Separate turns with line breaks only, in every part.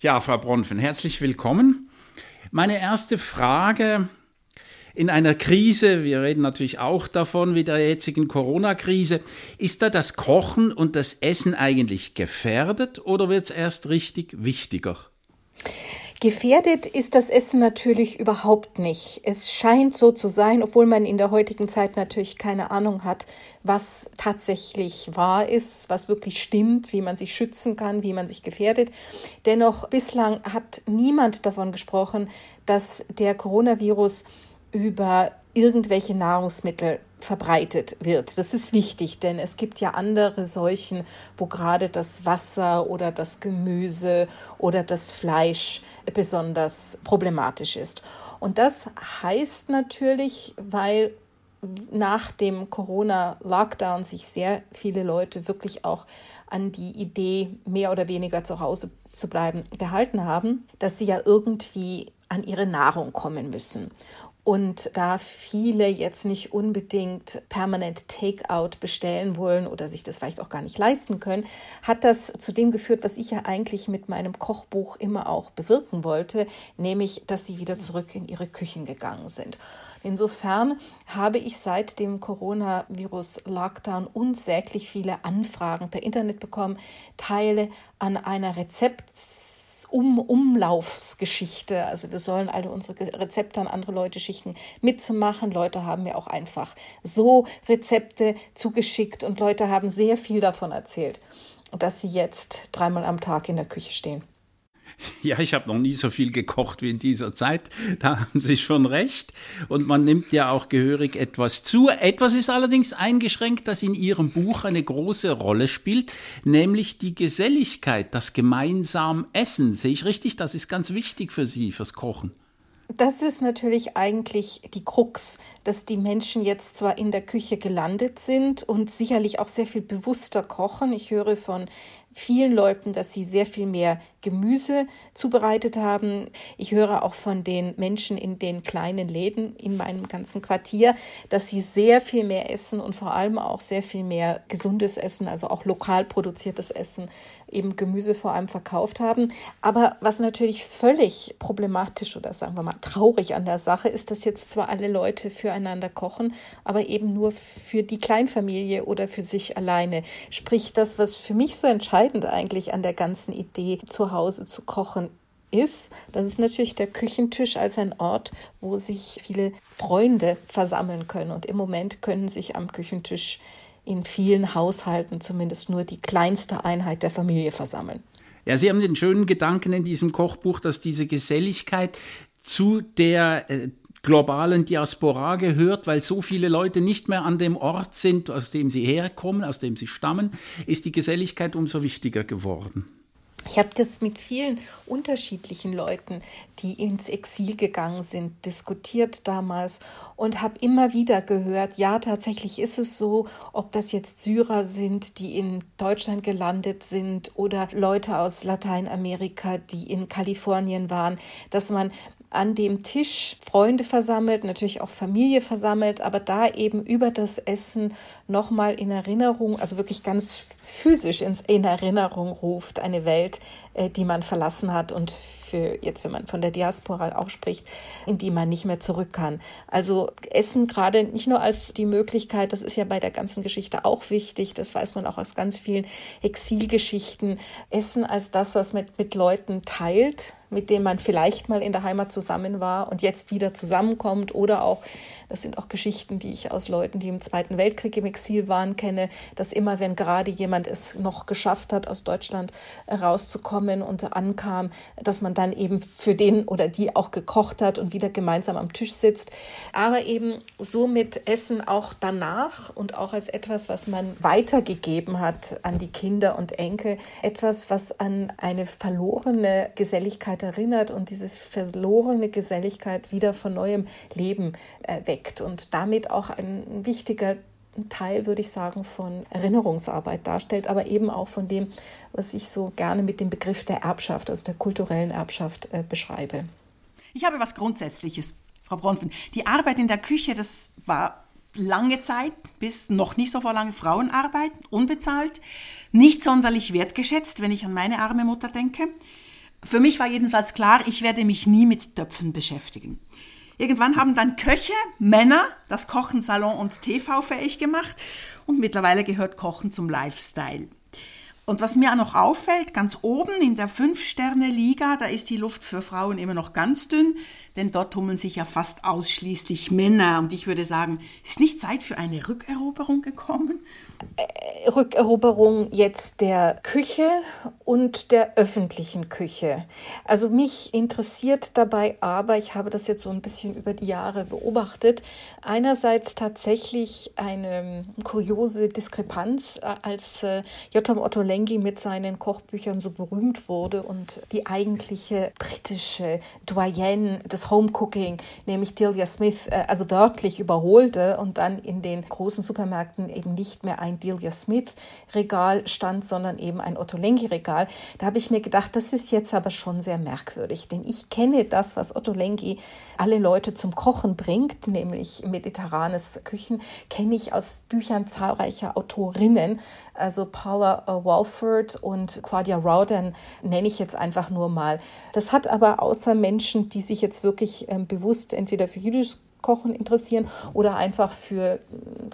Ja, Frau Bronfen, herzlich willkommen. Meine erste Frage in einer Krise, wir reden natürlich auch davon, wie der jetzigen Corona-Krise, ist da das Kochen und das Essen eigentlich gefährdet oder wird es erst richtig wichtiger?
Gefährdet ist das Essen natürlich überhaupt nicht. Es scheint so zu sein, obwohl man in der heutigen Zeit natürlich keine Ahnung hat, was tatsächlich wahr ist, was wirklich stimmt, wie man sich schützen kann, wie man sich gefährdet. Dennoch bislang hat niemand davon gesprochen, dass der Coronavirus über irgendwelche Nahrungsmittel verbreitet wird. Das ist wichtig, denn es gibt ja andere Seuchen, wo gerade das Wasser oder das Gemüse oder das Fleisch besonders problematisch ist. Und das heißt natürlich, weil nach dem Corona-Lockdown sich sehr viele Leute wirklich auch an die Idee, mehr oder weniger zu Hause zu bleiben, gehalten haben, dass sie ja irgendwie an ihre Nahrung kommen müssen. Und da viele jetzt nicht unbedingt permanent Takeout bestellen wollen oder sich das vielleicht auch gar nicht leisten können, hat das zu dem geführt, was ich ja eigentlich mit meinem Kochbuch immer auch bewirken wollte, nämlich, dass sie wieder zurück in ihre Küchen gegangen sind. Insofern habe ich seit dem Coronavirus-Lockdown unsäglich viele Anfragen per Internet bekommen, Teile an einer Rezepts um Umlaufsgeschichte. Also wir sollen alle unsere Rezepte an andere Leute schicken, mitzumachen. Leute haben mir auch einfach so Rezepte zugeschickt und Leute haben sehr viel davon erzählt, dass sie jetzt dreimal am Tag in der Küche stehen.
Ja, ich habe noch nie so viel gekocht wie in dieser Zeit. Da haben Sie schon recht. Und man nimmt ja auch gehörig etwas zu. Etwas ist allerdings eingeschränkt, das in Ihrem Buch eine große Rolle spielt, nämlich die Geselligkeit, das gemeinsam Essen. Sehe ich richtig? Das ist ganz wichtig für Sie, fürs Kochen.
Das ist natürlich eigentlich die Krux, dass die Menschen jetzt zwar in der Küche gelandet sind und sicherlich auch sehr viel bewusster kochen. Ich höre von vielen Leuten, dass sie sehr viel mehr Gemüse zubereitet haben. Ich höre auch von den Menschen in den kleinen Läden in meinem ganzen Quartier, dass sie sehr viel mehr essen und vor allem auch sehr viel mehr gesundes Essen, also auch lokal produziertes Essen, eben Gemüse vor allem verkauft haben. Aber was natürlich völlig problematisch oder sagen wir mal traurig an der Sache ist, dass jetzt zwar alle Leute füreinander kochen, aber eben nur für die Kleinfamilie oder für sich alleine. Sprich, das, was für mich so entscheidend eigentlich an der ganzen Idee zu Hause zu kochen ist, das ist natürlich der Küchentisch als ein Ort, wo sich viele Freunde versammeln können. Und im Moment können sich am Küchentisch in vielen Haushalten zumindest nur die kleinste Einheit der Familie versammeln.
Ja, Sie haben den schönen Gedanken in diesem Kochbuch, dass diese Geselligkeit zu der äh, globalen Diaspora gehört, weil so viele Leute nicht mehr an dem Ort sind, aus dem sie herkommen, aus dem sie stammen, ist die Geselligkeit umso wichtiger geworden.
Ich habe das mit vielen unterschiedlichen Leuten, die ins Exil gegangen sind, diskutiert damals und habe immer wieder gehört, ja, tatsächlich ist es so, ob das jetzt Syrer sind, die in Deutschland gelandet sind oder Leute aus Lateinamerika, die in Kalifornien waren, dass man an dem Tisch Freunde versammelt, natürlich auch Familie versammelt, aber da eben über das Essen nochmal in Erinnerung, also wirklich ganz physisch in Erinnerung ruft, eine Welt, äh, die man verlassen hat und für jetzt, wenn man von der Diaspora auch spricht, in die man nicht mehr zurück kann. Also Essen gerade nicht nur als die Möglichkeit, das ist ja bei der ganzen Geschichte auch wichtig, das weiß man auch aus ganz vielen Exilgeschichten, Essen als das, was man mit Leuten teilt, mit denen man vielleicht mal in der Heimat zusammen war und jetzt wieder zusammenkommt oder auch das sind auch Geschichten, die ich aus Leuten, die im Zweiten Weltkrieg im Exil waren, kenne, dass immer, wenn gerade jemand es noch geschafft hat, aus Deutschland rauszukommen und ankam, dass man dann eben für den oder die auch gekocht hat und wieder gemeinsam am Tisch sitzt. Aber eben so mit Essen auch danach und auch als etwas, was man weitergegeben hat an die Kinder und Enkel, etwas, was an eine verlorene Geselligkeit erinnert und diese verlorene Geselligkeit wieder von neuem Leben äh, weckt und damit auch ein wichtiger Teil, würde ich sagen, von Erinnerungsarbeit darstellt, aber eben auch von dem, was ich so gerne mit dem Begriff der Erbschaft, also der kulturellen Erbschaft äh, beschreibe.
Ich habe was Grundsätzliches, Frau Bronfen. Die Arbeit in der Küche, das war lange Zeit, bis noch nicht so vor lange Frauenarbeit, unbezahlt, nicht sonderlich wertgeschätzt, wenn ich an meine arme Mutter denke. Für mich war jedenfalls klar, ich werde mich nie mit Töpfen beschäftigen. Irgendwann haben dann Köche, Männer, das Kochen Salon und TV fähig gemacht und mittlerweile gehört Kochen zum Lifestyle. Und was mir noch auffällt, ganz oben in der Fünf-Sterne-Liga, da ist die Luft für Frauen immer noch ganz dünn, denn dort tummeln sich ja fast ausschließlich Männer. Und ich würde sagen, ist nicht Zeit für eine Rückeroberung gekommen?
Äh, Rückeroberung jetzt der Küche und der öffentlichen Küche. Also mich interessiert dabei aber, ich habe das jetzt so ein bisschen über die Jahre beobachtet, einerseits tatsächlich eine kuriose Diskrepanz, äh, als äh, Jotam Ottolenghi mit seinen Kochbüchern so berühmt wurde und die eigentliche britische Doyenne des Homecooking, nämlich Delia Smith, also wörtlich überholte und dann in den großen Supermärkten eben nicht mehr ein Delia Smith Regal stand, sondern eben ein Otto Lengi Regal. Da habe ich mir gedacht, das ist jetzt aber schon sehr merkwürdig, denn ich kenne das, was Otto Lengi alle Leute zum Kochen bringt, nämlich mediterranes Küchen, kenne ich aus Büchern zahlreicher Autorinnen, also Paula Walford und Claudia Rowden nenne ich jetzt einfach nur mal. Das hat aber außer Menschen, die sich jetzt wirklich ähm, bewusst entweder für jüdisches Kochen interessieren oder einfach für äh,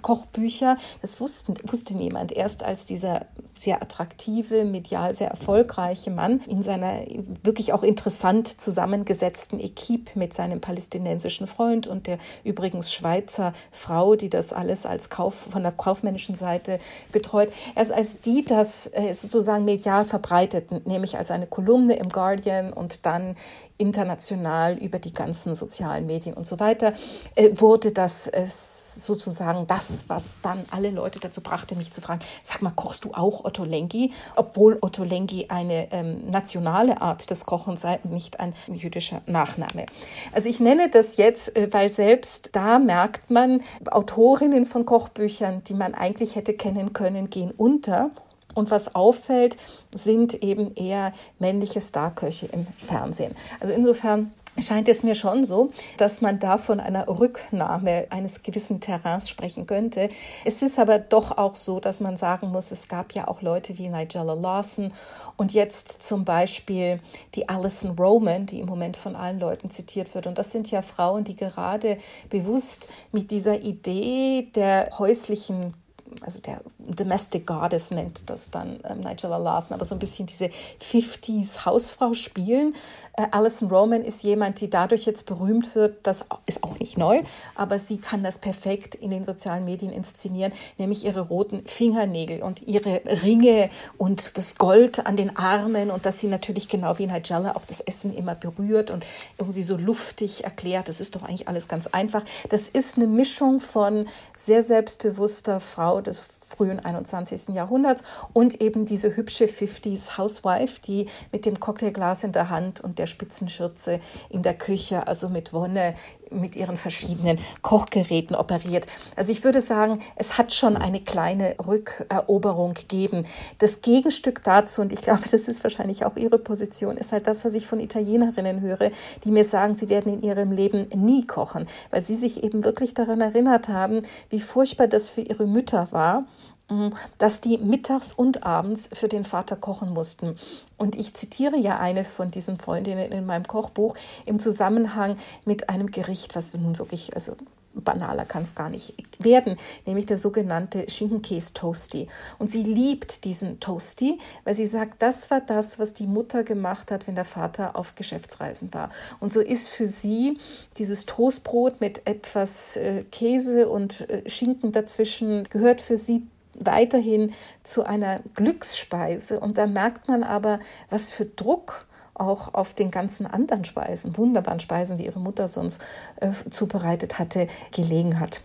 Kochbücher. Das wussten, wusste niemand. Erst als dieser sehr attraktive, medial sehr erfolgreiche Mann in seiner wirklich auch interessant zusammengesetzten Equipe mit seinem palästinensischen Freund und der übrigens Schweizer Frau, die das alles als Kauf von der kaufmännischen Seite betreut. Erst als die das äh, sozusagen medial verbreiteten, nämlich als eine Kolumne im Guardian und dann international über die ganzen sozialen Medien und so weiter, äh, wurde das äh, sozusagen das, was dann alle Leute dazu brachte, mich zu fragen, sag mal, kochst du auch Ottolenghi? Obwohl Ottolenghi eine ähm, nationale Art des Kochens sei, nicht ein jüdischer Nachname. Also ich nenne das jetzt, äh, weil selbst da merkt man, Autorinnen von Kochbüchern, die man eigentlich hätte kennen können, gehen unter. Und was auffällt, sind eben eher männliche Starköche im Fernsehen. Also insofern scheint es mir schon so, dass man da von einer Rücknahme eines gewissen Terrains sprechen könnte. Es ist aber doch auch so, dass man sagen muss, es gab ja auch Leute wie Nigella Lawson und jetzt zum Beispiel die Alison Roman, die im Moment von allen Leuten zitiert wird. Und das sind ja Frauen, die gerade bewusst mit dieser Idee der häuslichen also der Domestic Goddess nennt das dann ähm, Nigella Larson, aber so ein bisschen diese 50s Hausfrau spielen. Äh, Alison Roman ist jemand, die dadurch jetzt berühmt wird, das ist auch nicht neu, aber sie kann das perfekt in den sozialen Medien inszenieren, nämlich ihre roten Fingernägel und ihre Ringe und das Gold an den Armen und dass sie natürlich genau wie Nigella auch das Essen immer berührt und irgendwie so luftig erklärt. Das ist doch eigentlich alles ganz einfach. Das ist eine Mischung von sehr selbstbewusster Frau des frühen 21. Jahrhunderts und eben diese hübsche 50s Housewife, die mit dem Cocktailglas in der Hand und der Spitzenschürze in der Küche, also mit Wonne mit ihren verschiedenen Kochgeräten operiert. Also ich würde sagen, es hat schon eine kleine Rückeroberung gegeben. Das Gegenstück dazu, und ich glaube, das ist wahrscheinlich auch Ihre Position, ist halt das, was ich von Italienerinnen höre, die mir sagen, sie werden in ihrem Leben nie kochen, weil sie sich eben wirklich daran erinnert haben, wie furchtbar das für ihre Mütter war. Dass die mittags und abends für den Vater kochen mussten. Und ich zitiere ja eine von diesen Freundinnen in meinem Kochbuch im Zusammenhang mit einem Gericht, was nun wirklich, also banaler kann es gar nicht werden, nämlich der sogenannte Schinkenkäse-Toasty. Und sie liebt diesen Toasty, weil sie sagt, das war das, was die Mutter gemacht hat, wenn der Vater auf Geschäftsreisen war. Und so ist für sie dieses Toastbrot mit etwas äh, Käse und äh, Schinken dazwischen, gehört für sie weiterhin zu einer Glücksspeise. Und da merkt man aber, was für Druck auch auf den ganzen anderen Speisen, wunderbaren Speisen, die ihre Mutter sonst äh, zubereitet hatte, gelegen hat.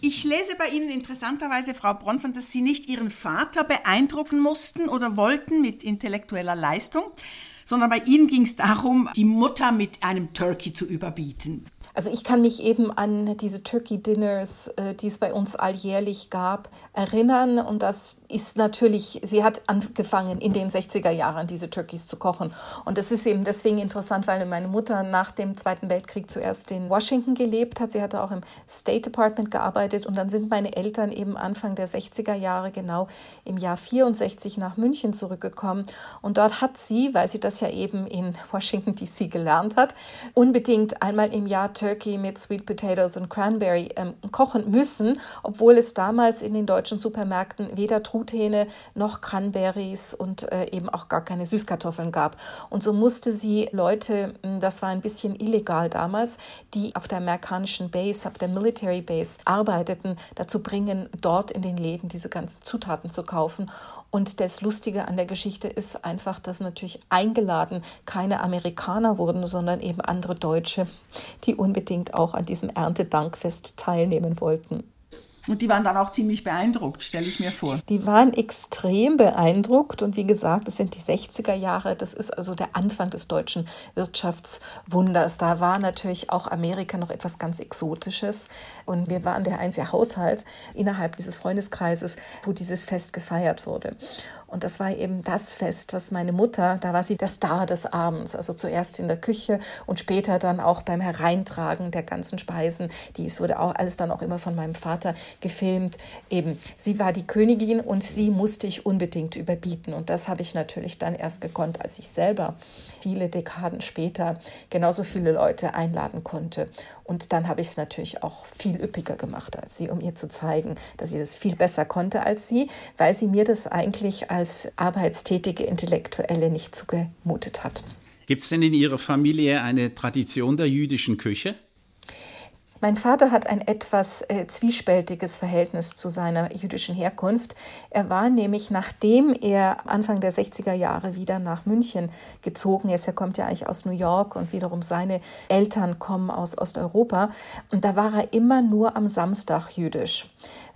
Ich lese bei Ihnen interessanterweise, Frau Bronfman, dass Sie nicht Ihren Vater beeindrucken mussten oder wollten mit intellektueller Leistung, sondern bei Ihnen ging es darum, die Mutter mit einem Turkey zu überbieten.
Also ich kann mich eben an diese Turkey Dinners, äh, die es bei uns alljährlich gab, erinnern. Und das ist natürlich, sie hat angefangen in den 60er Jahren diese Turkeys zu kochen. Und das ist eben deswegen interessant, weil meine Mutter nach dem Zweiten Weltkrieg zuerst in Washington gelebt hat. Sie hatte auch im State Department gearbeitet. Und dann sind meine Eltern eben Anfang der 60er Jahre, genau im Jahr 64 nach München zurückgekommen. Und dort hat sie, weil sie das ja eben in Washington DC gelernt hat, unbedingt einmal im Jahr Turkey mit Sweet Potatoes und Cranberry ähm, kochen müssen, obwohl es damals in den deutschen Supermärkten weder Truthähne noch Cranberries und äh, eben auch gar keine Süßkartoffeln gab. Und so musste sie Leute, hm, das war ein bisschen illegal damals, die auf der amerikanischen Base, auf der Military Base arbeiteten, dazu bringen, dort in den Läden diese ganzen Zutaten zu kaufen. Und das Lustige an der Geschichte ist einfach, dass natürlich eingeladen keine Amerikaner wurden, sondern eben andere Deutsche, die unbedingt auch an diesem Erntedankfest teilnehmen wollten.
Und die waren dann auch ziemlich beeindruckt, stelle ich mir vor.
Die waren extrem beeindruckt und wie gesagt, es sind die 60er Jahre, das ist also der Anfang des deutschen Wirtschaftswunders. Da war natürlich auch Amerika noch etwas ganz Exotisches und wir waren der einzige Haushalt innerhalb dieses Freundeskreises, wo dieses Fest gefeiert wurde. Und das war eben das Fest, was meine Mutter, da war sie der Star des Abends, also zuerst in der Küche und später dann auch beim Hereintragen der ganzen Speisen. Dies wurde auch alles dann auch immer von meinem Vater gefilmt. Eben, sie war die Königin und sie musste ich unbedingt überbieten. Und das habe ich natürlich dann erst gekonnt, als ich selber viele Dekaden später genauso viele Leute einladen konnte. Und dann habe ich es natürlich auch viel üppiger gemacht als sie, um ihr zu zeigen, dass sie das viel besser konnte als sie, weil sie mir das eigentlich als arbeitstätige Intellektuelle nicht zugemutet hat.
Gibt es denn in Ihrer Familie eine Tradition der jüdischen Küche?
Mein Vater hat ein etwas äh, zwiespältiges Verhältnis zu seiner jüdischen Herkunft. Er war nämlich, nachdem er Anfang der 60er Jahre wieder nach München gezogen ist, er kommt ja eigentlich aus New York und wiederum seine Eltern kommen aus Osteuropa, und da war er immer nur am Samstag jüdisch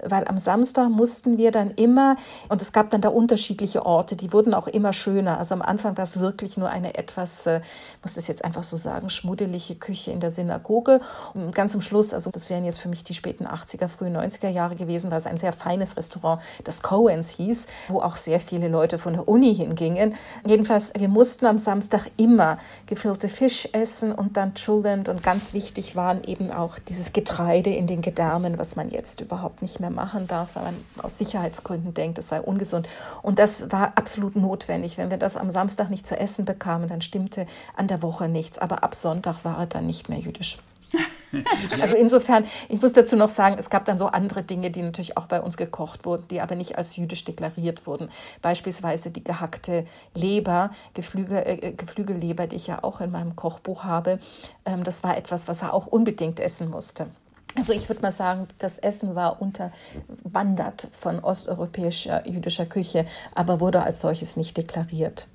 weil am Samstag mussten wir dann immer, und es gab dann da unterschiedliche Orte, die wurden auch immer schöner. Also am Anfang war es wirklich nur eine etwas, äh, muss das jetzt einfach so sagen, schmuddelige Küche in der Synagoge. Und ganz am Schluss, also das wären jetzt für mich die späten 80er, frühen 90er Jahre gewesen, war es ein sehr feines Restaurant, das Coens hieß, wo auch sehr viele Leute von der Uni hingingen. Jedenfalls, wir mussten am Samstag immer gefüllte Fisch essen und dann Chulent und ganz wichtig waren eben auch dieses Getreide in den Gedärmen, was man jetzt überhaupt nicht mehr mehr machen darf, weil man aus Sicherheitsgründen denkt, es sei ungesund. Und das war absolut notwendig. Wenn wir das am Samstag nicht zu essen bekamen, dann stimmte an der Woche nichts. Aber ab Sonntag war er dann nicht mehr jüdisch. Also insofern, ich muss dazu noch sagen, es gab dann so andere Dinge, die natürlich auch bei uns gekocht wurden, die aber nicht als jüdisch deklariert wurden. Beispielsweise die gehackte Leber, Geflügel, äh, Geflügelleber, die ich ja auch in meinem Kochbuch habe. Ähm, das war etwas, was er auch unbedingt essen musste. Also ich würde mal sagen, das Essen war unterwandert von osteuropäischer jüdischer Küche, aber wurde als solches nicht deklariert.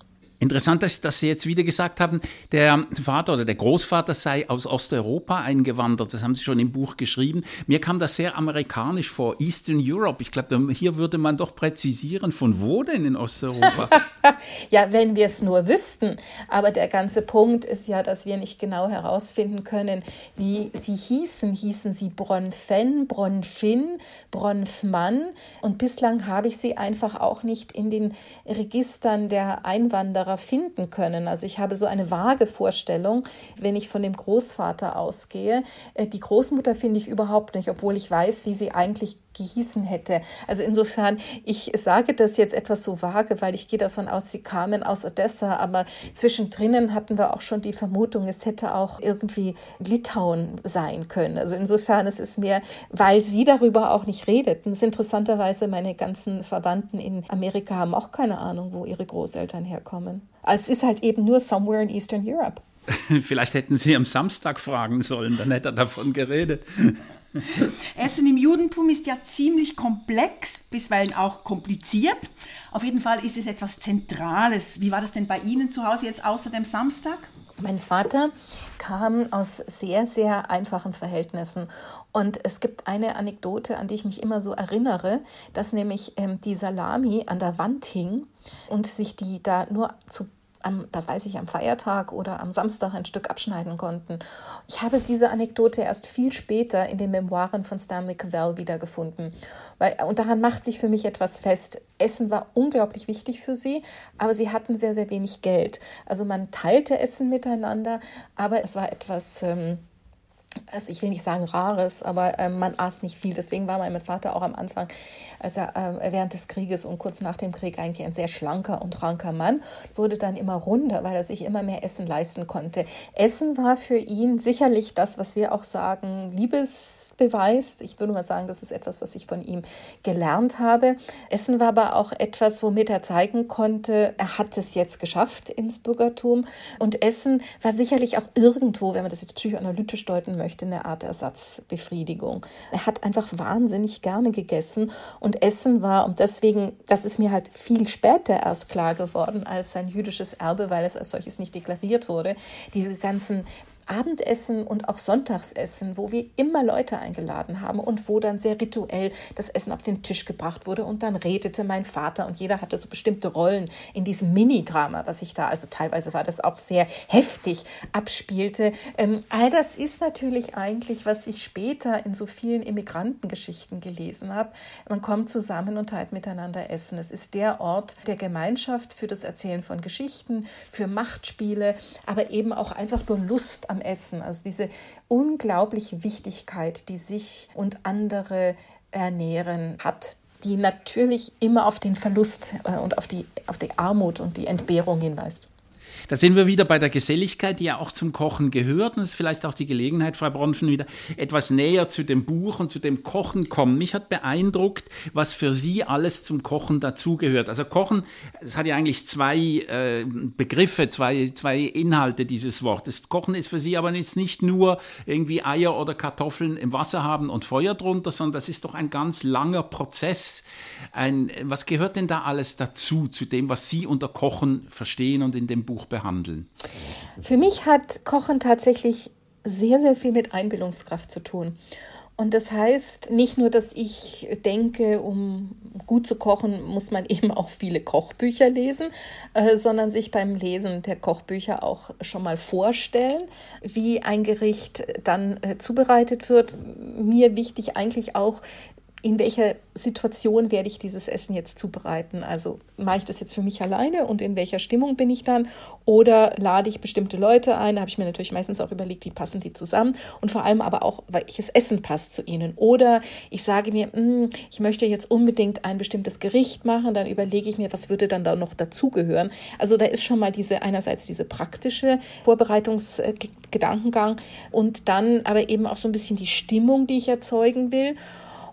Interessant ist, dass Sie jetzt wieder gesagt haben, der Vater oder der Großvater sei aus Osteuropa eingewandert. Das haben Sie schon im Buch geschrieben. Mir kam das sehr amerikanisch vor, Eastern Europe. Ich glaube, hier würde man doch präzisieren, von wo denn in Osteuropa?
ja, wenn wir es nur wüssten. Aber der ganze Punkt ist ja, dass wir nicht genau herausfinden können, wie sie hießen. Hießen sie Bronfen, Bronfin, Bronfmann? Und bislang habe ich sie einfach auch nicht in den Registern der Einwanderer Wanderer finden können. Also ich habe so eine vage Vorstellung, wenn ich von dem Großvater ausgehe. Äh, die Großmutter finde ich überhaupt nicht, obwohl ich weiß, wie sie eigentlich gehießen hätte. Also insofern, ich sage das jetzt etwas so vage, weil ich gehe davon aus, sie kamen aus Odessa, aber zwischendrin hatten wir auch schon die Vermutung, es hätte auch irgendwie Litauen sein können. Also insofern, es ist mehr, weil sie darüber auch nicht redeten. Ist interessanterweise, meine ganzen Verwandten in Amerika haben auch keine Ahnung, wo ihre Großeltern herkommen. Also es ist halt eben nur somewhere in Eastern Europe.
Vielleicht hätten Sie am Samstag fragen sollen, dann hätte er davon geredet.
Essen im Judentum ist ja ziemlich komplex, bisweilen auch kompliziert. Auf jeden Fall ist es etwas Zentrales. Wie war das denn bei Ihnen zu Hause jetzt außer dem Samstag?
Mein Vater kam aus sehr, sehr einfachen Verhältnissen. Und es gibt eine Anekdote, an die ich mich immer so erinnere, dass nämlich ähm, die Salami an der Wand hing und sich die da nur zu am, was weiß ich, am Feiertag oder am Samstag ein Stück abschneiden konnten. Ich habe diese Anekdote erst viel später in den Memoiren von Stanley Cavell wiedergefunden. Weil, und daran macht sich für mich etwas fest. Essen war unglaublich wichtig für sie, aber sie hatten sehr, sehr wenig Geld. Also man teilte Essen miteinander, aber es war etwas. Ähm, also ich will nicht sagen rares, aber äh, man aß nicht viel. Deswegen war mein Vater auch am Anfang, als er äh, während des Krieges und kurz nach dem Krieg eigentlich ein sehr schlanker und ranker Mann, wurde dann immer runder, weil er sich immer mehr Essen leisten konnte. Essen war für ihn sicherlich das, was wir auch sagen, Liebesbeweis. Ich würde mal sagen, das ist etwas, was ich von ihm gelernt habe. Essen war aber auch etwas, womit er zeigen konnte, er hat es jetzt geschafft ins Bürgertum. Und Essen war sicherlich auch irgendwo, wenn man das jetzt psychoanalytisch deuten möchte, möchte, eine Art Ersatzbefriedigung. Er hat einfach wahnsinnig gerne gegessen und Essen war, und deswegen, das ist mir halt viel später erst klar geworden als sein jüdisches Erbe, weil es als solches nicht deklariert wurde, diese ganzen Abendessen und auch Sonntagsessen, wo wir immer Leute eingeladen haben und wo dann sehr rituell das Essen auf den Tisch gebracht wurde und dann redete mein Vater und jeder hatte so bestimmte Rollen in diesem Mini-Drama, was ich da, also teilweise war das auch sehr heftig, abspielte. Ähm, all das ist natürlich eigentlich, was ich später in so vielen Immigrantengeschichten gelesen habe. Man kommt zusammen und teilt miteinander Essen. Es ist der Ort der Gemeinschaft für das Erzählen von Geschichten, für Machtspiele, aber eben auch einfach nur Lust am Essen. Also diese unglaubliche Wichtigkeit, die sich und andere ernähren hat, die natürlich immer auf den Verlust äh, und auf die, auf die Armut und die Entbehrung hinweist.
Da sind wir wieder bei der Geselligkeit, die ja auch zum Kochen gehört. Und es ist vielleicht auch die Gelegenheit, Frau Bronfen, wieder etwas näher zu dem Buch und zu dem Kochen kommen. Mich hat beeindruckt, was für Sie alles zum Kochen dazugehört. Also Kochen, es hat ja eigentlich zwei äh, Begriffe, zwei, zwei Inhalte dieses Wortes. Kochen ist für Sie aber jetzt nicht nur irgendwie Eier oder Kartoffeln im Wasser haben und Feuer drunter, sondern das ist doch ein ganz langer Prozess. Ein, was gehört denn da alles dazu, zu dem, was Sie unter Kochen verstehen und in dem Buch behandeln?
Für mich hat Kochen tatsächlich sehr, sehr viel mit Einbildungskraft zu tun. Und das heißt nicht nur, dass ich denke, um gut zu kochen, muss man eben auch viele Kochbücher lesen, äh, sondern sich beim Lesen der Kochbücher auch schon mal vorstellen, wie ein Gericht dann äh, zubereitet wird. Mir wichtig eigentlich auch, in welcher Situation werde ich dieses Essen jetzt zubereiten? Also mache ich das jetzt für mich alleine und in welcher Stimmung bin ich dann? Oder lade ich bestimmte Leute ein? Da habe ich mir natürlich meistens auch überlegt, wie passen die zusammen und vor allem aber auch, welches Essen passt zu ihnen. Oder ich sage mir, hm, ich möchte jetzt unbedingt ein bestimmtes Gericht machen, dann überlege ich mir, was würde dann da noch dazugehören. Also da ist schon mal diese einerseits diese praktische Vorbereitungsgedankengang und dann aber eben auch so ein bisschen die Stimmung, die ich erzeugen will.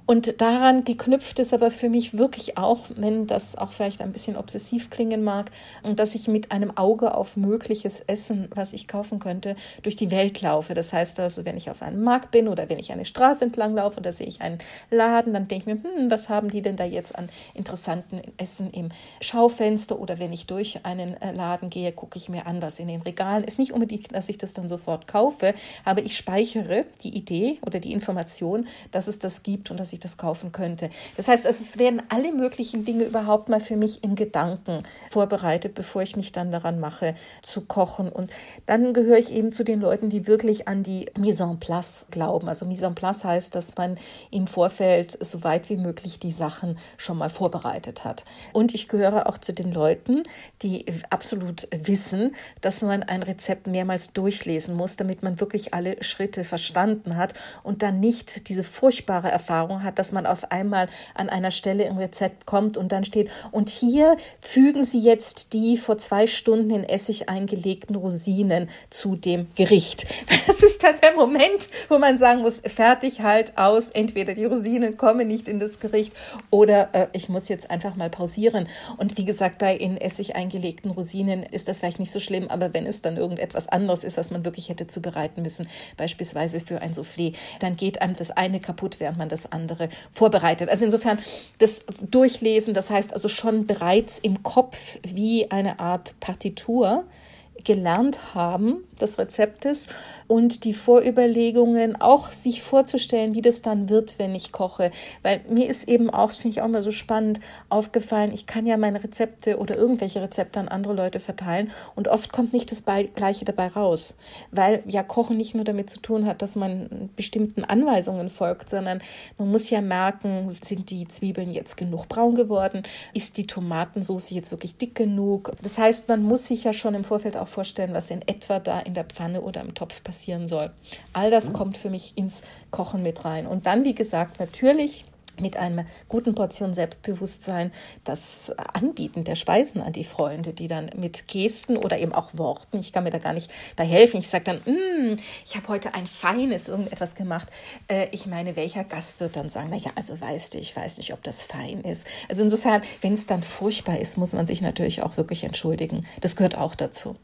Und daran geknüpft ist aber für mich wirklich auch, wenn das auch vielleicht ein bisschen obsessiv klingen mag, dass ich mit einem Auge auf mögliches Essen, was ich kaufen könnte, durch die Welt laufe. Das heißt also, wenn ich auf einem Markt bin oder wenn ich eine Straße entlang laufe und da sehe ich einen Laden, dann denke ich mir, hm, was haben die denn da jetzt an interessanten Essen im Schaufenster? Oder wenn ich durch einen äh, Laden gehe, gucke ich mir an, was in den Regalen ist. Nicht unbedingt, dass ich das dann sofort kaufe, aber ich speichere die Idee oder die Information, dass es das gibt und dass ich das kaufen könnte. Das heißt, also, es werden alle möglichen Dinge überhaupt mal für mich in Gedanken vorbereitet, bevor ich mich dann daran mache, zu kochen. Und dann gehöre ich eben zu den Leuten, die wirklich an die Mise en place glauben. Also Mise en place heißt, dass man im Vorfeld so weit wie möglich die Sachen schon mal vorbereitet hat. Und ich gehöre auch zu den Leuten, die absolut wissen, dass man ein Rezept mehrmals durchlesen muss, damit man wirklich alle Schritte verstanden hat und dann nicht diese furchtbare Erfahrung hat, dass man auf einmal an einer Stelle im Rezept kommt und dann steht, und hier fügen Sie jetzt die vor zwei Stunden in Essig eingelegten Rosinen zu dem Gericht. Das ist dann der Moment, wo man sagen muss, fertig, halt, aus, entweder die Rosinen kommen nicht in das Gericht oder äh, ich muss jetzt einfach mal pausieren. Und wie gesagt, bei in Essig eingelegten Rosinen ist das vielleicht nicht so schlimm, aber wenn es dann irgendetwas anderes ist, was man wirklich hätte zubereiten müssen, beispielsweise für ein Soufflé, dann geht einem das eine kaputt, während man das andere vorbereitet. Also insofern das Durchlesen, das heißt also schon bereits im Kopf wie eine Art Partitur gelernt haben des Rezeptes und die Vorüberlegungen auch sich vorzustellen, wie das dann wird, wenn ich koche. Weil mir ist eben auch, finde ich auch mal so spannend, aufgefallen, ich kann ja meine Rezepte oder irgendwelche Rezepte an andere Leute verteilen und oft kommt nicht das Gleiche dabei raus. Weil ja Kochen nicht nur damit zu tun hat, dass man bestimmten Anweisungen folgt, sondern man muss ja merken, sind die Zwiebeln jetzt genug braun geworden? Ist die Tomatensauce jetzt wirklich dick genug? Das heißt, man muss sich ja schon im Vorfeld auch vorstellen, was in etwa da in der Pfanne oder im Topf passieren soll. All das kommt für mich ins Kochen mit rein. Und dann, wie gesagt, natürlich mit einer guten Portion Selbstbewusstsein das Anbieten der Speisen an die Freunde, die dann mit Gesten oder eben auch Worten, ich kann mir da gar nicht bei helfen, ich sage dann, mm, ich habe heute ein feines irgendetwas gemacht. Äh, ich meine, welcher Gast wird dann sagen, naja, also weißt du, ich weiß nicht, ob das fein ist. Also insofern, wenn es dann furchtbar ist, muss man sich natürlich auch wirklich entschuldigen. Das gehört auch dazu.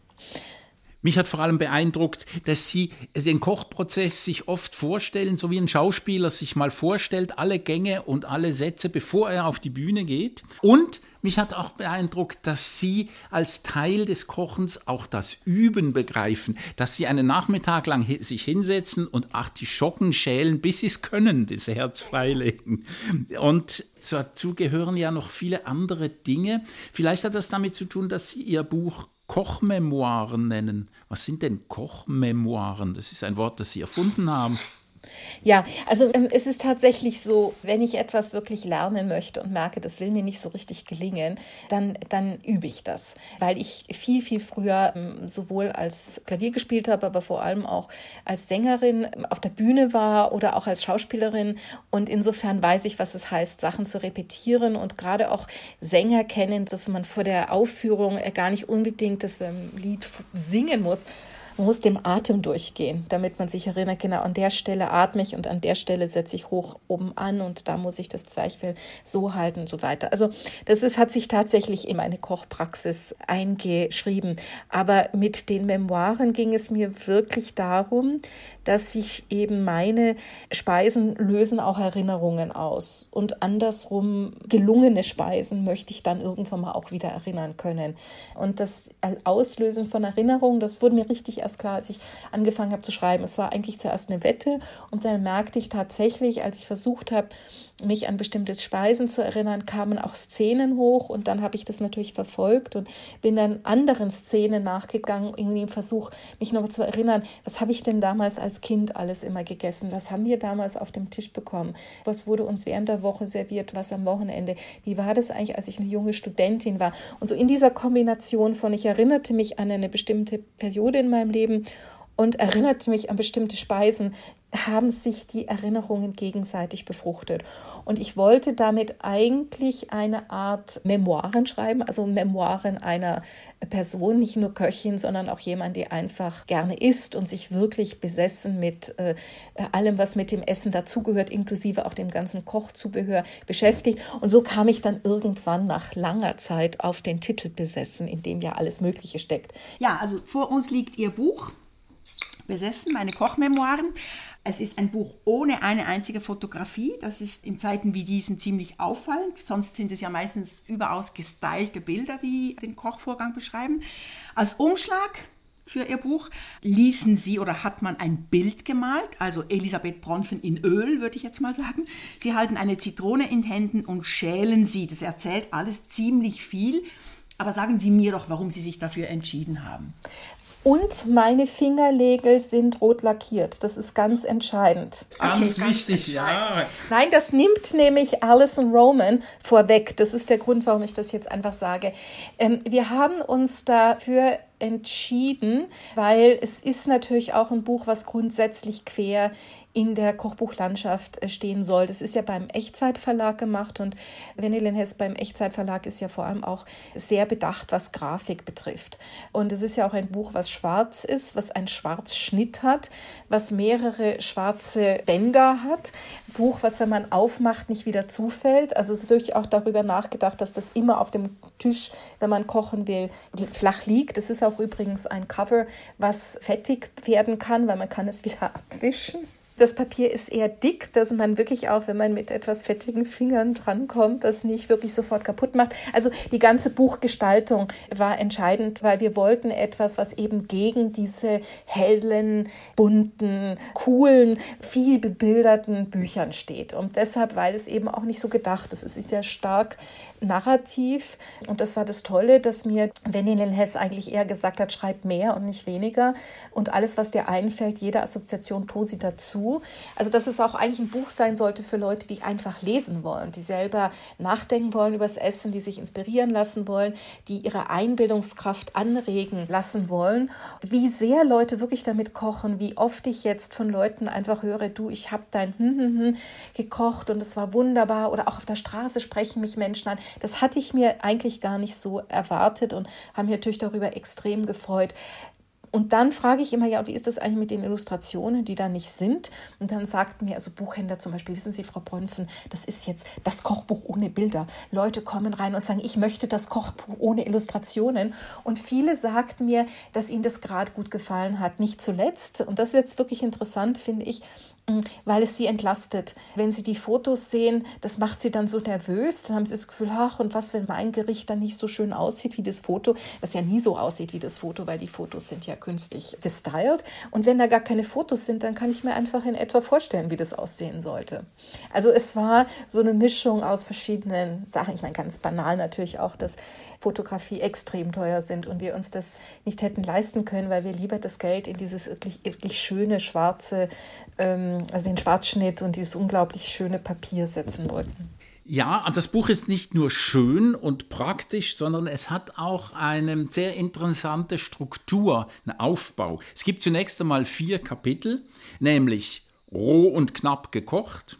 Mich hat vor allem beeindruckt, dass Sie den Kochprozess sich oft vorstellen, so wie ein Schauspieler sich mal vorstellt, alle Gänge und alle Sätze, bevor er auf die Bühne geht. Und mich hat auch beeindruckt, dass Sie als Teil des Kochens auch das Üben begreifen, dass Sie einen Nachmittag lang sich hinsetzen und Artischocken schälen, bis Sie es können, das Herz freilegen. Und dazu gehören ja noch viele andere Dinge. Vielleicht hat das damit zu tun, dass Sie Ihr Buch Kochmemoiren nennen. Was sind denn Kochmemoiren? Das ist ein Wort, das Sie erfunden haben.
Ja, also ähm, es ist tatsächlich so, wenn ich etwas wirklich lernen möchte und merke, das will mir nicht so richtig gelingen, dann, dann übe ich das, weil ich viel, viel früher ähm, sowohl als Klavier gespielt habe, aber vor allem auch als Sängerin ähm, auf der Bühne war oder auch als Schauspielerin. Und insofern weiß ich, was es heißt, Sachen zu repetieren und gerade auch Sänger kennen, dass man vor der Aufführung äh, gar nicht unbedingt das Lied singen muss, man muss dem Atem durchgehen, damit man sich erinnert, genau an der Stelle atme ich und an der Stelle setze ich hoch oben an und da muss ich das Zwerchfell so halten und so weiter. Also das ist, hat sich tatsächlich in meine Kochpraxis eingeschrieben. Aber mit den Memoiren ging es mir wirklich darum, dass sich eben meine Speisen lösen auch Erinnerungen aus. Und andersrum gelungene Speisen möchte ich dann irgendwann mal auch wieder erinnern können. Und das Auslösen von Erinnerungen, das wurde mir richtig erst klar, als ich angefangen habe zu schreiben. Es war eigentlich zuerst eine Wette und dann merkte ich tatsächlich, als ich versucht habe, mich an bestimmte Speisen zu erinnern, kamen auch Szenen hoch und dann habe ich das natürlich verfolgt und bin dann anderen Szenen nachgegangen, irgendwie im Versuch, mich noch zu erinnern, was habe ich denn damals als Kind alles immer gegessen, was haben wir damals auf dem Tisch bekommen, was wurde uns während der Woche serviert, was am Wochenende, wie war das eigentlich, als ich eine junge Studentin war? Und so in dieser Kombination von, ich erinnerte mich an eine bestimmte Periode in meinem Leben und erinnerte mich an bestimmte Speisen, haben sich die Erinnerungen gegenseitig befruchtet. Und ich wollte damit eigentlich eine Art Memoiren schreiben, also Memoiren einer Person, nicht nur Köchin, sondern auch jemand, die einfach gerne isst und sich wirklich besessen mit äh, allem, was mit dem Essen dazugehört, inklusive auch dem ganzen Kochzubehör beschäftigt. Und so kam ich dann irgendwann nach langer Zeit auf den Titel besessen, in dem ja alles Mögliche steckt.
Ja, also vor uns liegt Ihr Buch besessen, meine Kochmemoiren. Es ist ein Buch ohne eine einzige Fotografie. Das ist in Zeiten wie diesen ziemlich auffallend. Sonst sind es ja meistens überaus gestylte Bilder, die den Kochvorgang beschreiben. Als Umschlag für Ihr Buch ließen Sie oder hat man ein Bild gemalt, also Elisabeth Bronfen in Öl, würde ich jetzt mal sagen. Sie halten eine Zitrone in Händen und schälen sie. Das erzählt alles ziemlich viel. Aber sagen Sie mir doch, warum Sie sich dafür entschieden haben.
Und meine Fingernägel sind rot lackiert. Das ist ganz entscheidend.
Ganz okay, wichtig, ganz ja.
Nein, das nimmt nämlich Alison Roman vorweg. Das ist der Grund, warum ich das jetzt einfach sage. Ähm, wir haben uns dafür entschieden, weil es ist natürlich auch ein Buch, was grundsätzlich quer in der Kochbuchlandschaft äh, stehen soll. Das ist ja beim Echtzeitverlag gemacht und Wendelin Hess beim Echtzeitverlag ist ja vor allem auch sehr bedacht, was Grafik betrifft. Und es ist ja auch ein Buch, was schwarz ist, was einen Schwarzschnitt hat, was mehrere schwarze Bänder hat. Buch, was, wenn man aufmacht, nicht wieder zufällt. Also es wirklich auch darüber nachgedacht, dass das immer auf dem Tisch, wenn man kochen will, flach liegt. Das ist auch übrigens ein Cover, was fettig werden kann, weil man kann es wieder abwischen. Das Papier ist eher dick, dass man wirklich auch, wenn man mit etwas fettigen Fingern drankommt, das nicht wirklich sofort kaputt macht. Also die ganze Buchgestaltung war entscheidend, weil wir wollten etwas, was eben gegen diese hellen, bunten, coolen, viel bebilderten Büchern steht. Und deshalb, weil es eben auch nicht so gedacht ist. Es ist ja stark narrativ. Und das war das Tolle, dass mir Wendelin Hess eigentlich eher gesagt hat, schreib mehr und nicht weniger. Und alles, was dir einfällt, jede Assoziation posi dazu. Also, dass es auch eigentlich ein Buch sein sollte für Leute, die einfach lesen wollen, die selber nachdenken wollen über das Essen, die sich inspirieren lassen wollen, die ihre Einbildungskraft anregen lassen wollen. Wie sehr Leute wirklich damit kochen, wie oft ich jetzt von Leuten einfach höre, du, ich habe dein hm, hm, hm gekocht und es war wunderbar. Oder auch auf der Straße sprechen mich Menschen an. Das hatte ich mir eigentlich gar nicht so erwartet und haben mich natürlich darüber extrem gefreut. Und dann frage ich immer, ja, wie ist das eigentlich mit den Illustrationen, die da nicht sind? Und dann sagten mir, also Buchhändler zum Beispiel, wissen Sie, Frau Brönfen, das ist jetzt das Kochbuch ohne Bilder. Leute kommen rein und sagen, ich möchte das Kochbuch ohne Illustrationen. Und viele sagten mir, dass ihnen das gerade gut gefallen hat. Nicht zuletzt, und das ist jetzt wirklich interessant, finde ich, weil es sie entlastet. Wenn sie die Fotos sehen, das macht sie dann so nervös, dann haben sie das Gefühl, ach, und was, wenn mein Gericht dann nicht so schön aussieht wie das Foto, was ja nie so aussieht wie das Foto, weil die Fotos sind ja künstlich gestylt. Und wenn da gar keine Fotos sind, dann kann ich mir einfach in etwa vorstellen, wie das aussehen sollte. Also es war so eine Mischung aus verschiedenen Sachen. Ich meine, ganz banal natürlich auch, dass Fotografie extrem teuer sind und wir uns das nicht hätten leisten können, weil wir lieber das Geld in dieses wirklich, wirklich schöne schwarze ähm, also den Schwarzschnitt und dieses unglaublich schöne Papier setzen wollten.
Ja, das Buch ist nicht nur schön und praktisch, sondern es hat auch eine sehr interessante Struktur, einen Aufbau. Es gibt zunächst einmal vier Kapitel, nämlich roh und knapp gekocht,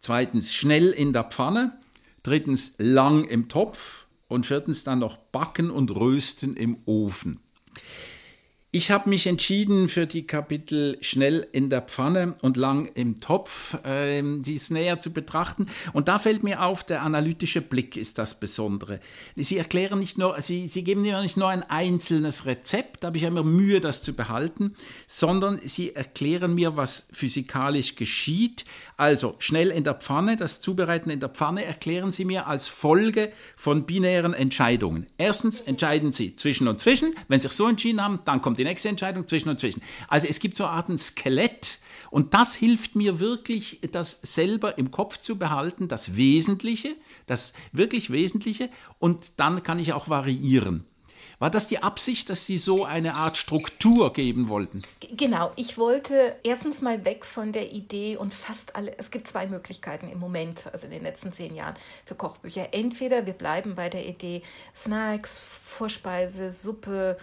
zweitens schnell in der Pfanne, drittens lang im Topf und viertens dann noch backen und rösten im Ofen. Ich habe mich entschieden für die Kapitel schnell in der Pfanne und lang im Topf, äh, dies näher zu betrachten. Und da fällt mir auf, der analytische Blick ist das Besondere. Sie erklären nicht nur, Sie, Sie geben mir nicht nur ein einzelnes Rezept, da habe ich immer Mühe, das zu behalten, sondern Sie erklären mir, was physikalisch geschieht. Also schnell in der Pfanne, das Zubereiten in der Pfanne erklären Sie mir als Folge von binären Entscheidungen. Erstens entscheiden Sie zwischen und zwischen. Wenn Sie sich so entschieden haben, dann kommt die nächste Entscheidung zwischen und zwischen. Also es gibt so eine Art Skelett und das hilft mir wirklich, das selber im Kopf zu behalten, das Wesentliche, das wirklich Wesentliche und dann kann ich auch variieren. War das die Absicht, dass Sie so eine Art Struktur geben wollten?
Genau, ich wollte erstens mal weg von der Idee und fast alle, es gibt zwei Möglichkeiten im Moment, also in den letzten zehn Jahren für Kochbücher. Entweder wir bleiben bei der Idee Snacks, Vorspeise, Suppe,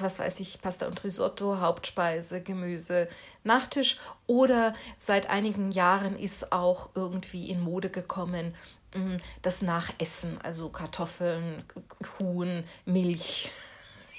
was weiß ich, Pasta und Risotto, Hauptspeise, Gemüse, Nachtisch. Oder seit einigen Jahren ist auch irgendwie in Mode gekommen mm, das Nachessen, also Kartoffeln, Huhn, Milch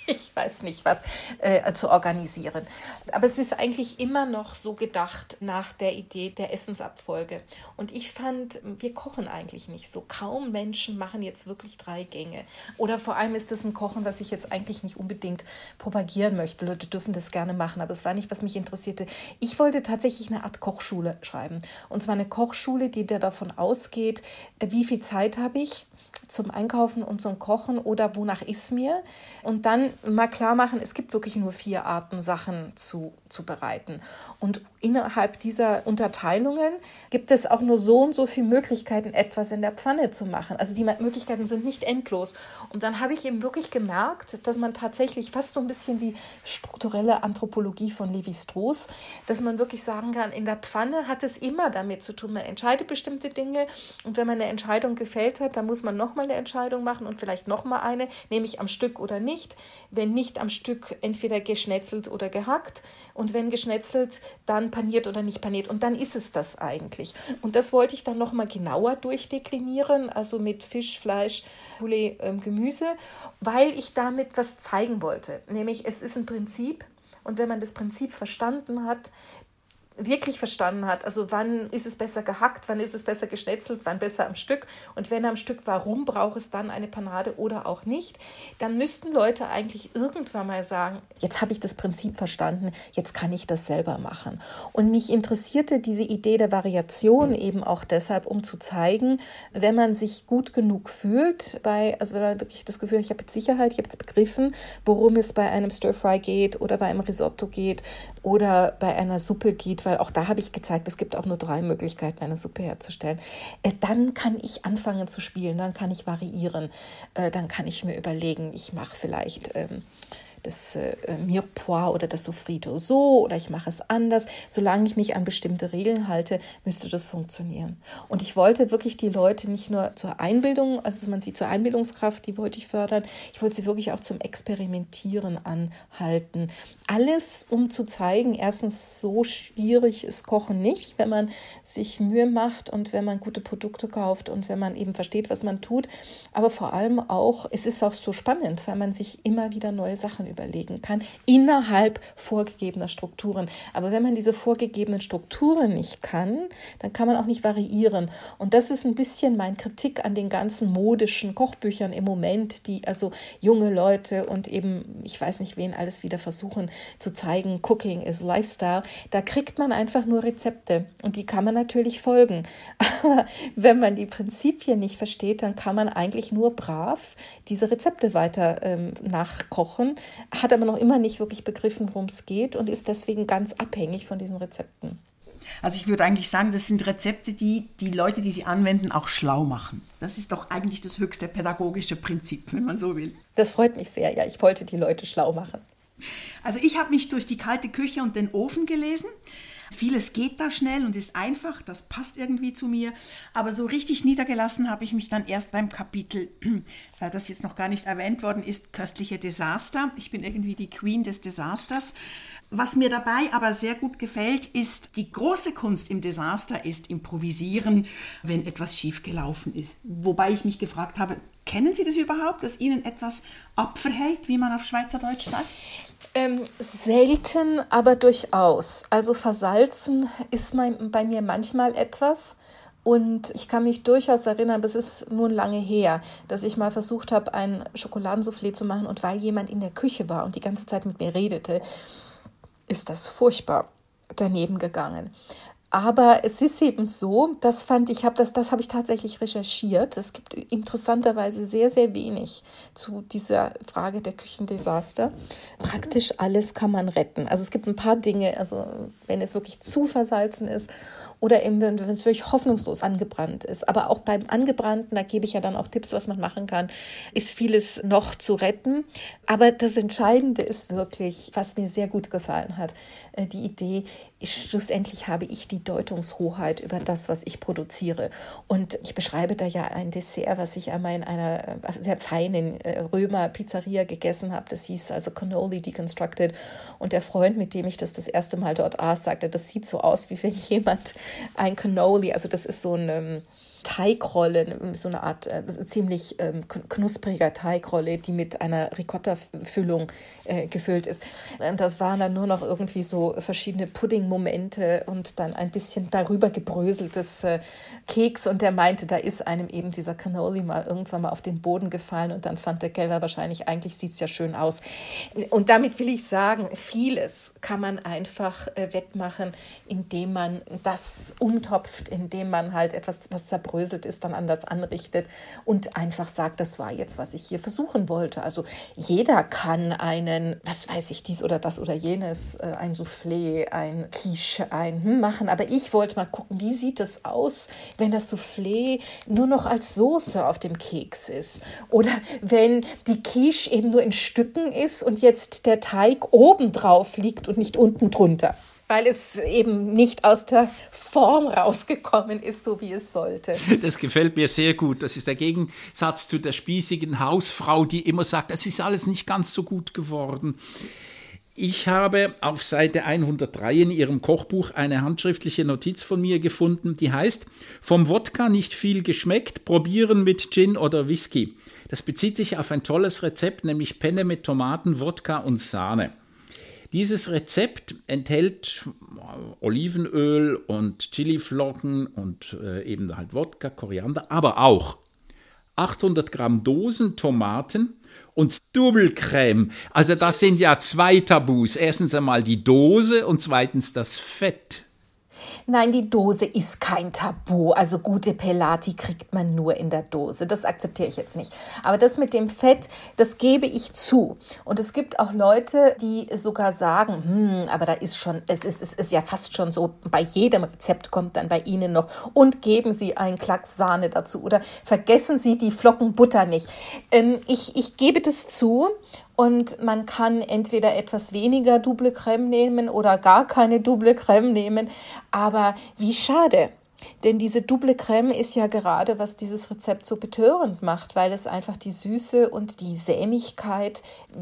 ich weiß nicht was, äh, zu organisieren. Aber es ist eigentlich immer noch so gedacht nach der Idee der Essensabfolge. Und ich fand, wir kochen eigentlich nicht so. Kaum Menschen machen jetzt wirklich drei Gänge. Oder vor allem ist das ein Kochen, was ich jetzt eigentlich nicht unbedingt propagieren möchte. Leute dürfen das gerne machen, aber es war nicht, was mich interessierte. Ich wollte tatsächlich eine Art Kochschule schreiben. Und zwar eine Kochschule, die davon ausgeht, wie viel Zeit habe ich zum Einkaufen und zum Kochen oder wonach ist mir. Und dann mal klar machen, es gibt wirklich nur vier Arten, Sachen zu, zu bereiten. Und innerhalb dieser Unterteilungen gibt es auch nur so und so viele Möglichkeiten, etwas in der Pfanne zu machen. Also die Möglichkeiten sind nicht endlos. Und dann habe ich eben wirklich gemerkt, dass man tatsächlich fast so ein bisschen wie strukturelle Anthropologie von Levi Strauss, dass man wirklich sagen kann, in der Pfanne hat es immer damit zu tun, man entscheidet bestimmte Dinge und wenn man eine Entscheidung gefällt hat, dann muss man nochmal eine Entscheidung machen und vielleicht nochmal eine, nehme ich am Stück oder nicht. Wenn nicht am Stück, entweder geschnetzelt oder gehackt und wenn geschnetzelt, dann paniert oder nicht paniert. Und dann ist es das eigentlich. Und das wollte ich dann nochmal genauer durchdeklinieren, also mit Fisch, Fleisch, Poulet, ähm, Gemüse, weil ich damit was zeigen wollte. Nämlich, es ist ein Prinzip. Und wenn man das Prinzip verstanden hat, wirklich verstanden hat, also wann ist es besser gehackt, wann ist es besser geschnetzelt, wann besser am Stück und wenn am Stück, warum braucht es dann eine Panade oder auch nicht, dann müssten Leute eigentlich irgendwann mal sagen, jetzt habe ich das Prinzip verstanden, jetzt kann ich das selber machen. Und mich interessierte diese Idee der Variation eben auch deshalb, um zu zeigen, wenn man sich gut genug fühlt, bei, also wenn man wirklich das Gefühl, ich habe jetzt Sicherheit, ich habe jetzt begriffen, worum es bei einem Stir-Fry geht oder bei einem Risotto geht oder bei einer Suppe geht, weil auch da habe ich gezeigt, es gibt auch nur drei Möglichkeiten, eine Suppe herzustellen. Äh, dann kann ich anfangen zu spielen, dann kann ich variieren, äh, dann kann ich mir überlegen, ich mache vielleicht. Ähm, das äh, Mirepoix oder das Sofrito so oder ich mache es anders. Solange ich mich an bestimmte Regeln halte, müsste das funktionieren. Und ich wollte wirklich die Leute nicht nur zur Einbildung, also man sie zur Einbildungskraft, die wollte ich fördern, ich wollte sie wirklich auch zum Experimentieren anhalten. Alles, um zu zeigen, erstens, so schwierig ist Kochen nicht, wenn man sich Mühe macht und wenn man gute Produkte kauft und wenn man eben versteht, was man tut. Aber vor allem auch, es ist auch so spannend, weil man sich immer wieder neue Sachen überlegen kann, innerhalb vorgegebener Strukturen. Aber wenn man diese vorgegebenen Strukturen nicht kann, dann kann man auch nicht variieren. Und das ist ein bisschen mein Kritik an den ganzen modischen Kochbüchern im Moment, die also junge Leute und eben, ich weiß nicht wen alles wieder versuchen zu zeigen, Cooking is Lifestyle. Da kriegt man einfach nur Rezepte und die kann man natürlich folgen. Aber wenn man die Prinzipien nicht versteht, dann kann man eigentlich nur brav diese Rezepte weiter ähm, nachkochen, hat aber noch immer nicht wirklich begriffen, worum es geht und ist deswegen ganz abhängig von diesen Rezepten.
Also ich würde eigentlich sagen, das sind Rezepte, die die Leute, die sie anwenden, auch schlau machen. Das ist doch eigentlich das höchste pädagogische Prinzip, wenn man so will.
Das freut mich sehr, ja. Ich wollte die Leute schlau machen.
Also ich habe mich durch die kalte Küche und den Ofen gelesen. Vieles geht da schnell und ist einfach, das passt irgendwie zu mir. Aber so richtig niedergelassen habe ich mich dann erst beim Kapitel, das jetzt noch gar nicht erwähnt worden ist, köstliche Desaster. Ich bin irgendwie die Queen des Desasters. Was mir dabei aber sehr gut gefällt, ist, die große Kunst im Desaster ist improvisieren, wenn etwas schiefgelaufen ist. Wobei ich mich gefragt habe, kennen Sie das überhaupt, dass Ihnen etwas abverhält, wie man auf Schweizerdeutsch sagt?
Ähm, selten, aber durchaus. Also versalzen ist mein, bei mir manchmal etwas. Und ich kann mich durchaus erinnern, das ist nun lange her, dass ich mal versucht habe, ein Schokoladensoufflé zu machen. Und weil jemand in der Küche war und die ganze Zeit mit mir redete, ist das furchtbar daneben gegangen. Aber es ist eben so, das fand ich, hab das, das habe ich tatsächlich recherchiert. Es gibt interessanterweise sehr, sehr wenig zu dieser Frage der Küchendesaster. Praktisch alles kann man retten. Also es gibt ein paar Dinge, also wenn es wirklich zu versalzen ist oder eben, wenn es wirklich hoffnungslos angebrannt ist. Aber auch beim Angebrannten, da gebe ich ja dann auch Tipps, was man machen kann, ist vieles noch zu retten. Aber das Entscheidende ist wirklich, was mir sehr gut gefallen hat, äh, die Idee, schlussendlich habe ich die Deutungshoheit über das, was ich produziere. Und ich beschreibe da ja ein Dessert, was ich einmal in einer äh, sehr feinen äh, Römer-Pizzeria gegessen habe. Das hieß also Cannoli Deconstructed. Und der Freund, mit dem ich das das erste Mal dort aß, sagte, das sieht so aus, wie wenn jemand ein Cannoli, also das ist so ein ähm, Teigrolle, so eine Art äh, ziemlich ähm, knuspriger Teigrolle, die mit einer Ricotta-Füllung äh, gefüllt ist. Und das waren dann nur noch irgendwie so verschiedene Pudding-Momente und dann ein bisschen darüber gebröseltes äh, Keks. Und der meinte, da ist einem eben dieser Cannoli mal irgendwann mal auf den Boden gefallen und dann fand der Keller wahrscheinlich, eigentlich sieht es ja schön aus. Und damit will ich sagen, vieles kann man einfach äh, wettmachen, indem man das umtopft, indem man halt etwas, was zerbröselt zerbröselt ist, dann anders anrichtet und einfach sagt, das war jetzt, was ich hier versuchen wollte. Also jeder kann einen, was weiß ich, dies oder das oder jenes, äh, ein Soufflé, ein Quiche, ein hm, machen. Aber ich wollte mal gucken, wie sieht es aus, wenn das Soufflé nur noch als Soße auf dem Keks ist. Oder wenn die Quiche eben nur in Stücken ist und jetzt der Teig oben drauf liegt und nicht unten drunter weil es eben nicht aus der Form rausgekommen ist, so wie es sollte.
Das gefällt mir sehr gut. Das ist der Gegensatz zu der spießigen Hausfrau, die immer sagt, es ist alles nicht ganz so gut geworden. Ich habe auf Seite 103 in Ihrem Kochbuch eine handschriftliche Notiz von mir gefunden, die heißt, vom Wodka nicht viel geschmeckt, probieren mit Gin oder Whisky. Das bezieht sich auf ein tolles Rezept, nämlich Penne mit Tomaten, Wodka und Sahne. Dieses Rezept enthält Olivenöl und Chiliflocken und äh, eben halt Wodka, Koriander, aber auch 800 Gramm Dosen Tomaten und Double Also das sind ja zwei Tabus. Erstens einmal die Dose und zweitens das Fett.
Nein, die Dose ist kein Tabu. Also gute Pelati kriegt man nur in der Dose. Das akzeptiere ich jetzt nicht. Aber das mit dem Fett, das gebe ich zu. Und es gibt auch Leute, die sogar sagen, hm, aber da ist schon, es ist, es ist ja fast schon so, bei jedem Rezept kommt dann bei Ihnen noch und geben Sie einen Klacks Sahne dazu oder vergessen Sie die Flocken Butter nicht. Ähm, ich, ich gebe das zu und man kann entweder etwas weniger Double Creme nehmen oder gar keine Double Creme nehmen. Aber wie schade. Denn diese Double Creme ist ja gerade, was dieses Rezept so betörend macht, weil es einfach die Süße und die Sämigkeit,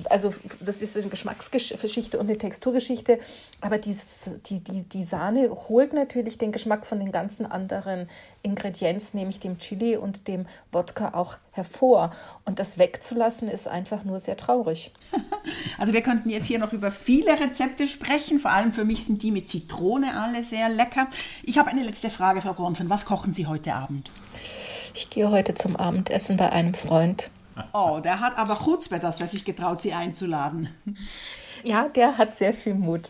also das ist eine Geschmacksgeschichte und eine Texturgeschichte, aber dieses, die, die, die Sahne holt natürlich den Geschmack von den ganzen anderen Ingredienzen, nämlich dem Chili und dem Wodka auch hervor. Und das wegzulassen ist einfach nur sehr traurig.
Also wir könnten jetzt hier noch über viele Rezepte sprechen, vor allem für mich sind die mit Zitrone alle sehr lecker. Ich habe eine letzte Frage Frau Gornfen, was kochen Sie heute Abend?
Ich gehe heute zum Abendessen bei einem Freund.
Oh, der hat aber Chutzpe, dass er sich getraut, Sie einzuladen.
Ja, der hat sehr viel Mut.